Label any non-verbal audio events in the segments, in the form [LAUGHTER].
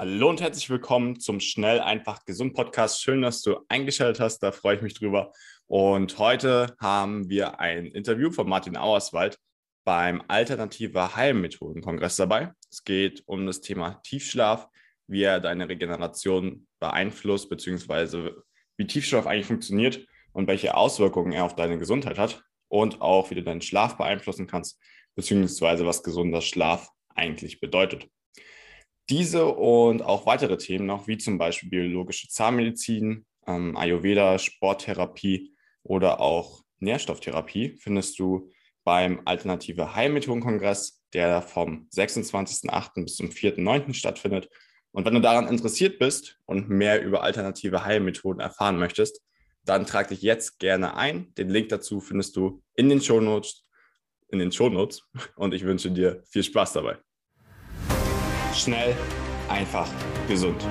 Hallo und herzlich willkommen zum Schnell, einfach, gesund Podcast. Schön, dass du eingeschaltet hast, da freue ich mich drüber. Und heute haben wir ein Interview von Martin Auerswald beim Alternative Heilmethoden-Kongress dabei. Es geht um das Thema Tiefschlaf, wie er deine Regeneration beeinflusst, beziehungsweise wie Tiefschlaf eigentlich funktioniert und welche Auswirkungen er auf deine Gesundheit hat und auch wie du deinen Schlaf beeinflussen kannst, beziehungsweise was gesunder Schlaf eigentlich bedeutet. Diese und auch weitere Themen noch, wie zum Beispiel biologische Zahnmedizin, ähm, Ayurveda, Sporttherapie oder auch Nährstofftherapie, findest du beim Alternative Heilmethoden-Kongress, der vom 26.08. bis zum 4.09. stattfindet. Und wenn du daran interessiert bist und mehr über alternative Heilmethoden erfahren möchtest, dann trag dich jetzt gerne ein. Den Link dazu findest du in den Shownotes, in den Shownotes und ich wünsche dir viel Spaß dabei. Schnell, einfach, gesund.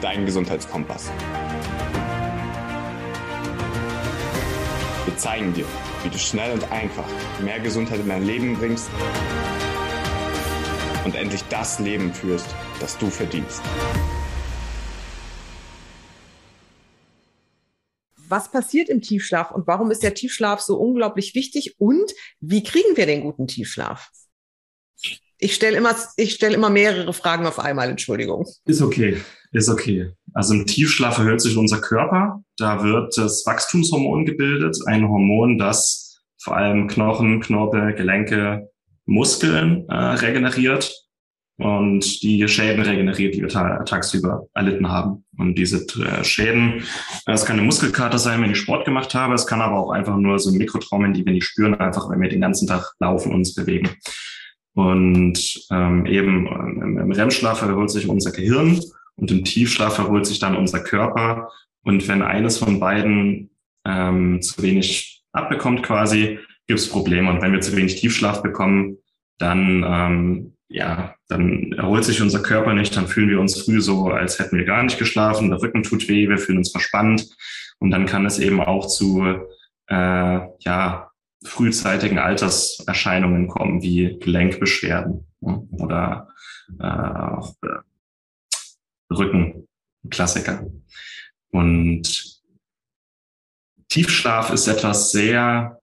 Dein Gesundheitskompass. Wir zeigen dir, wie du schnell und einfach mehr Gesundheit in dein Leben bringst und endlich das Leben führst, das du verdienst. Was passiert im Tiefschlaf und warum ist der Tiefschlaf so unglaublich wichtig und wie kriegen wir den guten Tiefschlaf? Ich stelle immer, ich stelle immer mehrere Fragen auf einmal, Entschuldigung. Ist okay, ist okay. Also im Tiefschlaf erhöht sich unser Körper. Da wird das Wachstumshormon gebildet, ein Hormon, das vor allem Knochen, Knorpel, Gelenke, Muskeln äh, regeneriert und die Schäden regeneriert, die wir tagsüber erlitten haben. Und diese äh, Schäden, es kann eine Muskelkater sein, wenn ich Sport gemacht habe, es kann aber auch einfach nur so Mikrotraumen, die wir nicht spüren, einfach wenn wir den ganzen Tag laufen und uns bewegen. Und ähm, eben ähm, im REM-Schlaf erholt sich unser Gehirn und im Tiefschlaf erholt sich dann unser Körper. Und wenn eines von beiden ähm, zu wenig abbekommt quasi, gibt es Probleme. Und wenn wir zu wenig Tiefschlaf bekommen, dann ähm, ja, dann erholt sich unser Körper nicht, dann fühlen wir uns früh so, als hätten wir gar nicht geschlafen, der Rücken tut weh, wir fühlen uns verspannt und dann kann es eben auch zu äh, ja, frühzeitigen Alterserscheinungen kommen, wie Gelenkbeschwerden ja, oder äh, auch äh. Und Tiefschlaf ist etwas sehr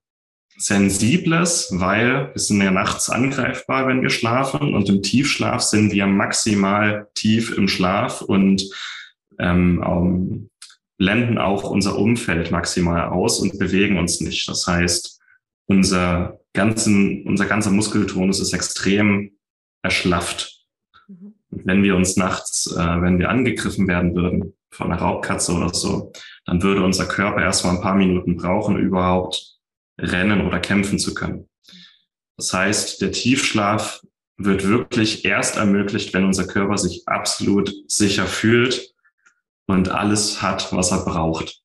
Sensibles, weil wir sind ja nachts angreifbar, wenn wir schlafen und im Tiefschlaf sind wir maximal tief im Schlaf und ähm, um, blenden auch unser Umfeld maximal aus und bewegen uns nicht. Das heißt, unser, ganzen, unser ganzer Muskeltonus ist extrem erschlafft. Mhm. Und wenn wir uns nachts, äh, wenn wir angegriffen werden würden von einer Raubkatze oder so, dann würde unser Körper erstmal ein paar Minuten brauchen, überhaupt rennen oder kämpfen zu können. Das heißt, der Tiefschlaf wird wirklich erst ermöglicht, wenn unser Körper sich absolut sicher fühlt und alles hat, was er braucht.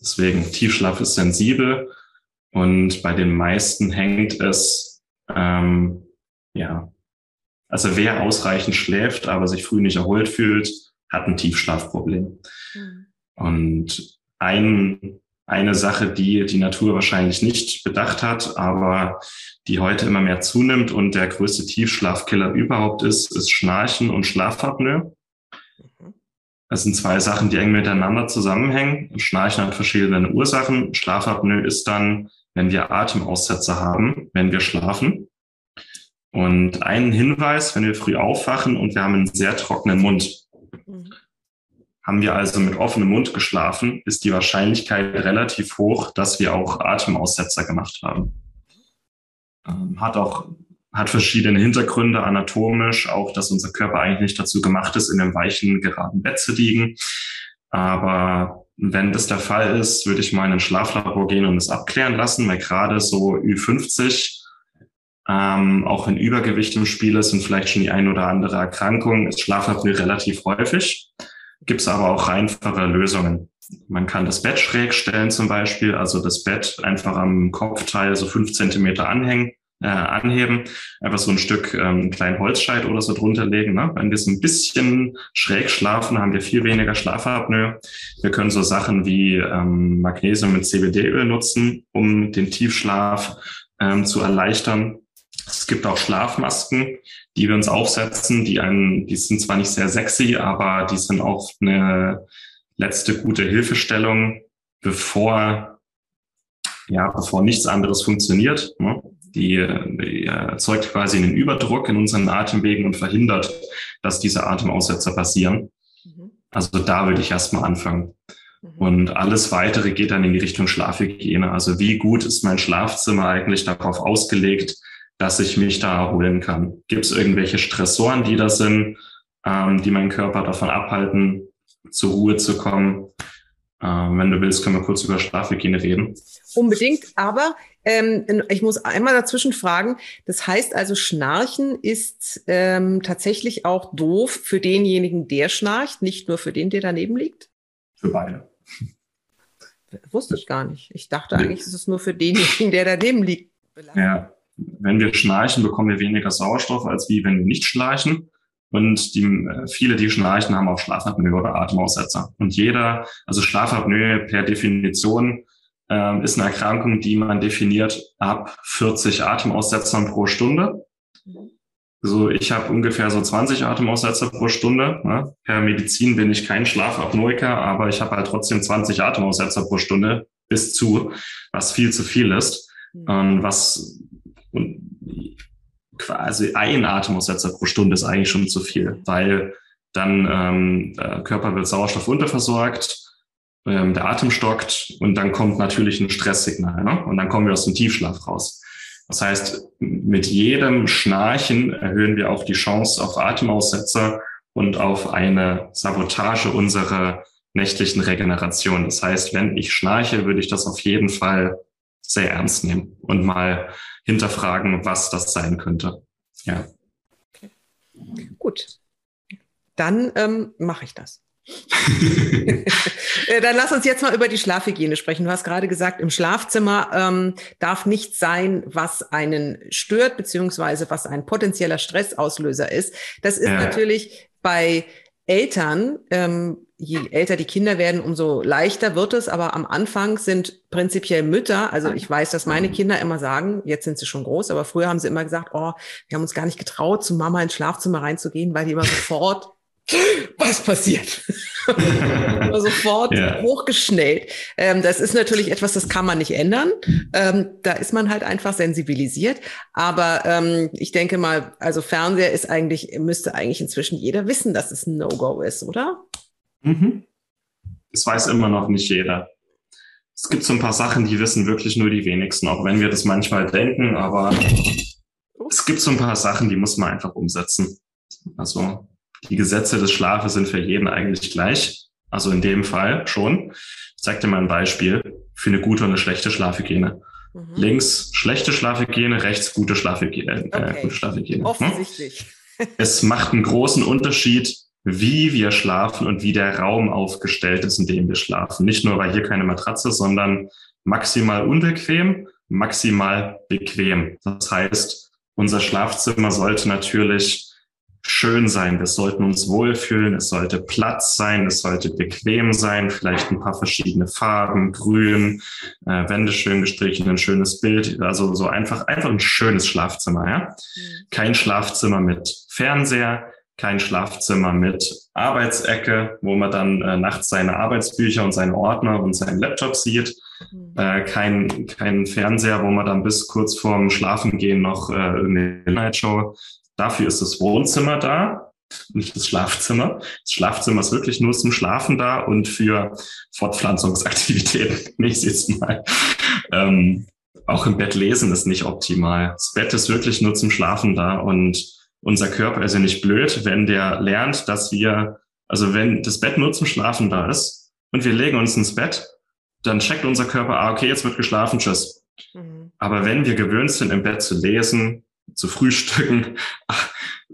Deswegen, Tiefschlaf ist sensibel und bei den meisten hängt es, ähm, ja, also wer ausreichend schläft, aber sich früh nicht erholt fühlt, hat ein Tiefschlafproblem. Mhm. Und ein eine Sache, die die Natur wahrscheinlich nicht bedacht hat, aber die heute immer mehr zunimmt und der größte Tiefschlafkiller überhaupt ist, ist Schnarchen und Schlafapnoe. Das sind zwei Sachen, die eng miteinander zusammenhängen. Schnarchen hat verschiedene Ursachen. Schlafapnoe ist dann, wenn wir Atemaussetzer haben, wenn wir schlafen. Und einen Hinweis, wenn wir früh aufwachen und wir haben einen sehr trockenen Mund. Mhm. Haben wir also mit offenem Mund geschlafen, ist die Wahrscheinlichkeit relativ hoch, dass wir auch Atemaussetzer gemacht haben. Ähm, hat auch hat verschiedene Hintergründe anatomisch, auch dass unser Körper eigentlich nicht dazu gemacht ist, in einem weichen, geraden Bett zu liegen. Aber wenn das der Fall ist, würde ich mal in ein Schlaflabor gehen und es abklären lassen, weil gerade so Ü50, ähm, auch wenn Übergewicht im Spiel ist und vielleicht schon die ein oder andere Erkrankung, ist Schlafapnoe relativ häufig gibt es aber auch einfache Lösungen. Man kann das Bett schräg stellen zum Beispiel, also das Bett einfach am Kopfteil so fünf Zentimeter anhängen, äh, anheben, einfach so ein Stück ähm, einen kleinen Holzscheit oder so drunter legen. Ne? Wenn wir so ein bisschen schräg schlafen, haben wir viel weniger Schlafapnoe. Wir können so Sachen wie ähm, Magnesium mit CBD-Öl nutzen, um den Tiefschlaf ähm, zu erleichtern. Es gibt auch Schlafmasken, die wir uns aufsetzen, die einen, die sind zwar nicht sehr sexy, aber die sind auch eine letzte gute Hilfestellung, bevor, ja, bevor nichts anderes funktioniert. Ne? Die, die erzeugt quasi einen Überdruck in unseren Atemwegen und verhindert, dass diese Atemaussetzer passieren. Mhm. Also da würde ich erstmal anfangen. Mhm. Und alles weitere geht dann in die Richtung Schlafhygiene. Also wie gut ist mein Schlafzimmer eigentlich darauf ausgelegt, dass ich mich da erholen kann? Gibt es irgendwelche Stressoren, die da sind, ähm, die meinen Körper davon abhalten, zur Ruhe zu kommen? Ähm, wenn du willst, können wir kurz über Schlafhygiene reden. Unbedingt, aber ähm, ich muss einmal dazwischen fragen. Das heißt also, Schnarchen ist ähm, tatsächlich auch doof für denjenigen, der schnarcht, nicht nur für den, der daneben liegt? Für beide. Wusste ich gar nicht. Ich dachte eigentlich, ist es nur für denjenigen, der daneben liegt. Ja, wenn wir schnarchen, bekommen wir weniger Sauerstoff, als wie wenn wir nicht schnarchen. Und die, äh, viele, die schnarchen, haben auch Schlafapnoe oder Atemaussetzer. Und jeder, also Schlafapnoe per Definition ähm, ist eine Erkrankung, die man definiert ab 40 Atemaussetzern pro Stunde. Mhm. So, ich habe ungefähr so 20 Atemaussetzer pro Stunde. Ne? Per Medizin bin ich kein Schlafapnoiker, aber ich habe halt trotzdem 20 Atemaussetzer pro Stunde bis zu, was viel zu viel ist. Mhm. Und was und quasi ein Atemaussetzer pro Stunde ist eigentlich schon zu viel, weil dann ähm, der Körper wird Sauerstoff unterversorgt, ähm, der Atem stockt und dann kommt natürlich ein Stresssignal ne? und dann kommen wir aus dem Tiefschlaf raus. Das heißt, mit jedem Schnarchen erhöhen wir auch die Chance auf Atemaussetzer und auf eine Sabotage unserer nächtlichen Regeneration. Das heißt, wenn ich schnarche, würde ich das auf jeden Fall sehr ernst nehmen und mal hinterfragen, was das sein könnte. Ja. Okay. Gut. Dann ähm, mache ich das. [LAUGHS] Äh, dann lass uns jetzt mal über die Schlafhygiene sprechen. Du hast gerade gesagt, im Schlafzimmer ähm, darf nichts sein, was einen stört, beziehungsweise was ein potenzieller Stressauslöser ist. Das ist ja. natürlich bei Eltern, ähm, je älter die Kinder werden, umso leichter wird es. Aber am Anfang sind prinzipiell Mütter, also ich weiß, dass meine Kinder immer sagen, jetzt sind sie schon groß, aber früher haben sie immer gesagt, oh, wir haben uns gar nicht getraut, zu Mama ins Schlafzimmer reinzugehen, weil die immer sofort [LAUGHS] was passiert? Sofort ja. hochgeschnellt. Ähm, das ist natürlich etwas, das kann man nicht ändern. Ähm, da ist man halt einfach sensibilisiert. Aber ähm, ich denke mal, also Fernseher ist eigentlich, müsste eigentlich inzwischen jeder wissen, dass es ein No-Go ist, oder? Mhm. Das weiß immer noch nicht jeder. Es gibt so ein paar Sachen, die wissen wirklich nur die wenigsten, auch wenn wir das manchmal denken, aber es gibt so ein paar Sachen, die muss man einfach umsetzen. Also die Gesetze des Schlafes sind für jeden eigentlich gleich. Also in dem Fall schon. Ich zeige dir mal ein Beispiel für eine gute und eine schlechte Schlafhygiene. Mhm. Links schlechte Schlafhygiene, rechts gute Schlafhygiene. Äh, okay. gute Schlafhygiene. Ne? Offensichtlich. [LAUGHS] Es macht einen großen Unterschied, wie wir schlafen und wie der Raum aufgestellt ist, in dem wir schlafen. Nicht nur, weil hier keine Matratze, sondern maximal unbequem, maximal bequem. Das heißt, unser Schlafzimmer sollte natürlich schön sein. Wir sollten uns wohlfühlen. Es sollte Platz sein. Es sollte bequem sein. Vielleicht ein paar verschiedene Farben, grün, äh, Wände schön gestrichen, ein schönes Bild. Also so einfach, einfach ein schönes Schlafzimmer, ja. Mhm. Kein Schlafzimmer mit Fernseher, kein Schlafzimmer mit Arbeitsecke, wo man dann äh, nachts seine Arbeitsbücher und seine Ordner und seinen Laptop sieht. Mhm. Äh, kein, kein Fernseher, wo man dann bis kurz vorm Schlafengehen noch äh, eine Nightshow Dafür ist das Wohnzimmer da, nicht das Schlafzimmer. Das Schlafzimmer ist wirklich nur zum Schlafen da und für Fortpflanzungsaktivitäten, [LAUGHS] ich jetzt mal. Ähm, auch im Bett lesen ist nicht optimal. Das Bett ist wirklich nur zum Schlafen da und unser Körper ist ja nicht blöd, wenn der lernt, dass wir, also wenn das Bett nur zum Schlafen da ist und wir legen uns ins Bett, dann checkt unser Körper, ah, okay, jetzt wird geschlafen, tschüss. Mhm. Aber wenn wir gewöhnt sind, im Bett zu lesen, zu frühstücken,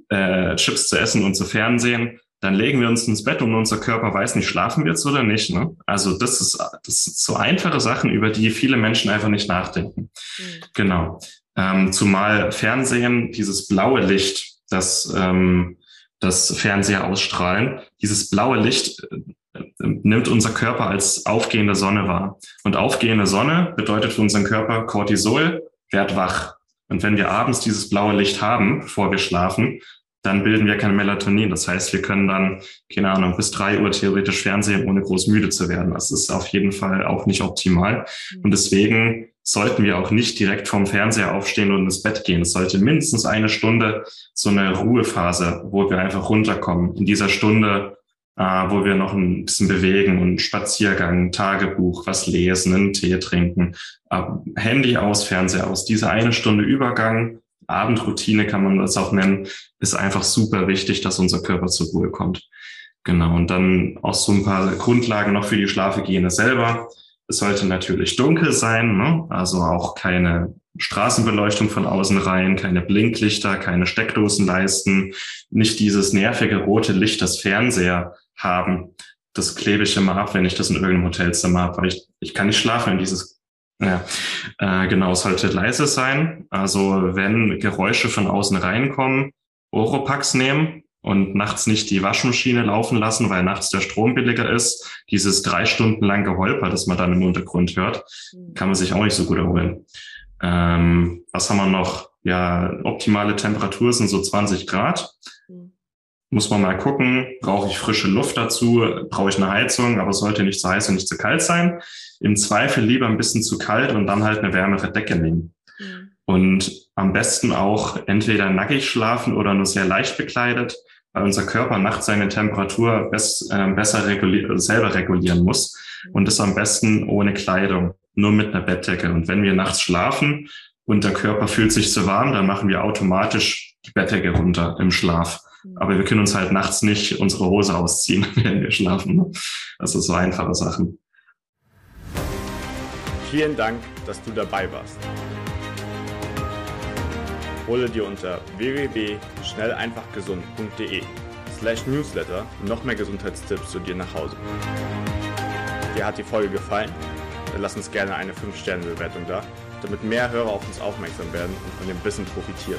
äh, Chips zu essen und zu fernsehen, dann legen wir uns ins Bett und unser Körper weiß nicht, schlafen wir jetzt oder nicht. Ne? Also das ist, das sind so einfache Sachen, über die viele Menschen einfach nicht nachdenken. Mhm. Genau. Ähm, zumal Fernsehen, dieses blaue Licht, das ähm, das Fernseher ausstrahlen, dieses blaue Licht äh, nimmt unser Körper als aufgehende Sonne wahr. Und aufgehende Sonne bedeutet für unseren Körper Cortisol, werd wach. Und wenn wir abends dieses blaue Licht haben, bevor wir schlafen, dann bilden wir kein Melatonin. Das heißt, wir können dann, keine Ahnung, bis drei Uhr theoretisch Fernsehen, ohne groß müde zu werden. Das ist auf jeden Fall auch nicht optimal. Und deswegen sollten wir auch nicht direkt vom Fernseher aufstehen und ins Bett gehen. Es sollte mindestens eine Stunde so eine Ruhephase, wo wir einfach runterkommen. In dieser Stunde, äh, wo wir noch ein bisschen bewegen und Spaziergang, Tagebuch, was lesen, einen Tee trinken, äh, Handy aus, Fernseher aus. Diese eine Stunde Übergang Abendroutine kann man das auch nennen, ist einfach super wichtig, dass unser Körper zur Ruhe kommt. Genau. Und dann auch so ein paar Grundlagen noch für die Schlafhygiene selber. Es sollte natürlich dunkel sein, ne? also auch keine Straßenbeleuchtung von außen rein, keine Blinklichter, keine Steckdosenleisten, nicht dieses nervige rote Licht, das Fernseher haben. Das klebe ich immer ab, wenn ich das in irgendeinem Hotelzimmer habe, weil ich, ich kann nicht schlafen, wenn dieses ja, äh, genau, es sollte leise sein. Also wenn Geräusche von außen reinkommen, Oropax nehmen und nachts nicht die Waschmaschine laufen lassen, weil nachts der Strom billiger ist. Dieses drei Stunden lang Geholper, das man dann im Untergrund hört, mhm. kann man sich auch nicht so gut erholen. Ähm, was haben wir noch? Ja, optimale Temperatur sind so 20 Grad. Muss man mal gucken, brauche ich frische Luft dazu, brauche ich eine Heizung, aber es sollte nicht zu heiß und nicht zu kalt sein. Im Zweifel lieber ein bisschen zu kalt und dann halt eine wärmere Decke nehmen. Mhm. Und am besten auch entweder nackig schlafen oder nur sehr leicht bekleidet, weil unser Körper nachts seine Temperatur bess, äh, besser regulier selber regulieren muss. Und das am besten ohne Kleidung, nur mit einer Bettdecke. Und wenn wir nachts schlafen und der Körper fühlt sich zu warm, dann machen wir automatisch die Bettdecke runter im Schlaf. Aber wir können uns halt nachts nicht unsere Hose ausziehen, [LAUGHS] wenn wir schlafen. Ne? Ist so einfache Sachen. Vielen Dank, dass du dabei warst. Hole dir unter www.schnelleinfachgesund.de slash newsletter noch mehr Gesundheitstipps zu dir nach Hause. Dir hat die Folge gefallen? Dann lass uns gerne eine 5-Sterne-Bewertung da, damit mehr Hörer auf uns aufmerksam werden und von dem Wissen profitieren.